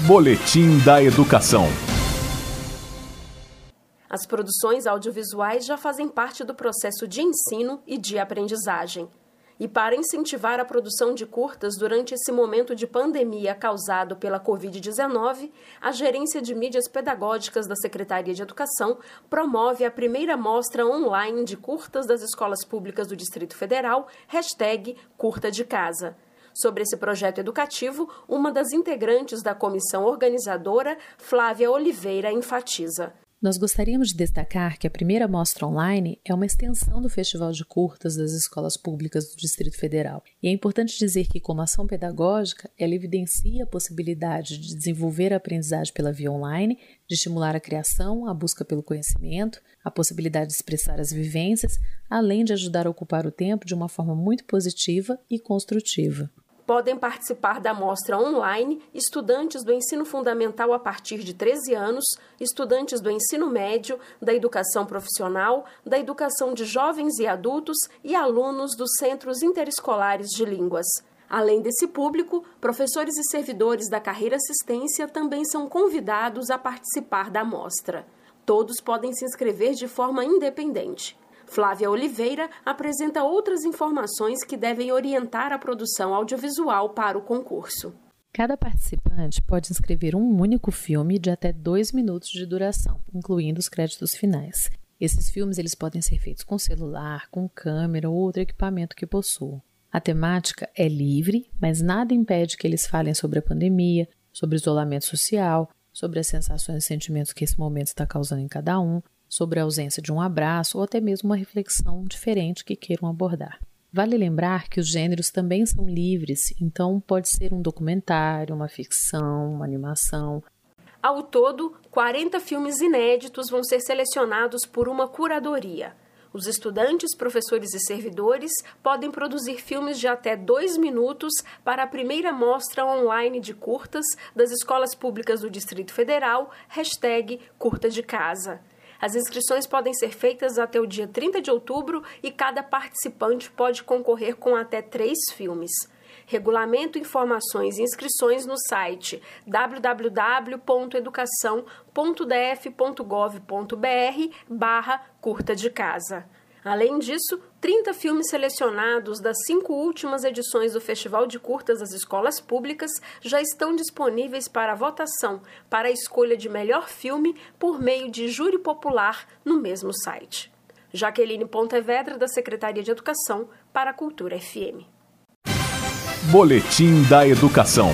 Boletim da Educação. As produções audiovisuais já fazem parte do processo de ensino e de aprendizagem. E para incentivar a produção de curtas durante esse momento de pandemia causado pela Covid-19, a Gerência de Mídias Pedagógicas da Secretaria de Educação promove a primeira mostra online de curtas das escolas públicas do Distrito Federal, hashtag Curta de Casa. Sobre esse projeto educativo, uma das integrantes da comissão organizadora, Flávia Oliveira, enfatiza. Nós gostaríamos de destacar que a primeira mostra online é uma extensão do Festival de Curtas das Escolas Públicas do Distrito Federal. E é importante dizer que, como ação pedagógica, ela evidencia a possibilidade de desenvolver a aprendizagem pela via online, de estimular a criação, a busca pelo conhecimento, a possibilidade de expressar as vivências, além de ajudar a ocupar o tempo de uma forma muito positiva e construtiva. Podem participar da mostra online estudantes do ensino fundamental a partir de 13 anos, estudantes do ensino médio, da educação profissional, da educação de jovens e adultos e alunos dos centros interescolares de línguas. Além desse público, professores e servidores da carreira assistência também são convidados a participar da mostra. Todos podem se inscrever de forma independente. Flávia Oliveira apresenta outras informações que devem orientar a produção audiovisual para o concurso. Cada participante pode inscrever um único filme de até dois minutos de duração, incluindo os créditos finais. Esses filmes eles podem ser feitos com celular, com câmera ou outro equipamento que possuam. A temática é livre, mas nada impede que eles falem sobre a pandemia, sobre o isolamento social, sobre as sensações e sentimentos que esse momento está causando em cada um, sobre a ausência de um abraço ou até mesmo uma reflexão diferente que queiram abordar. Vale lembrar que os gêneros também são livres, então pode ser um documentário, uma ficção, uma animação. Ao todo, 40 filmes inéditos vão ser selecionados por uma curadoria. Os estudantes, professores e servidores podem produzir filmes de até dois minutos para a primeira mostra online de curtas das escolas públicas do Distrito Federal, hashtag Curta de Casa. As inscrições podem ser feitas até o dia 30 de outubro e cada participante pode concorrer com até três filmes. Regulamento, informações e inscrições no site www.educação.df.gov.br barra curta de casa. Além disso, 30 filmes selecionados das cinco últimas edições do Festival de Curtas das Escolas Públicas já estão disponíveis para votação para a escolha de melhor filme por meio de júri popular no mesmo site. Jaqueline Pontevedra, da Secretaria de Educação, para a Cultura FM. Boletim da Educação.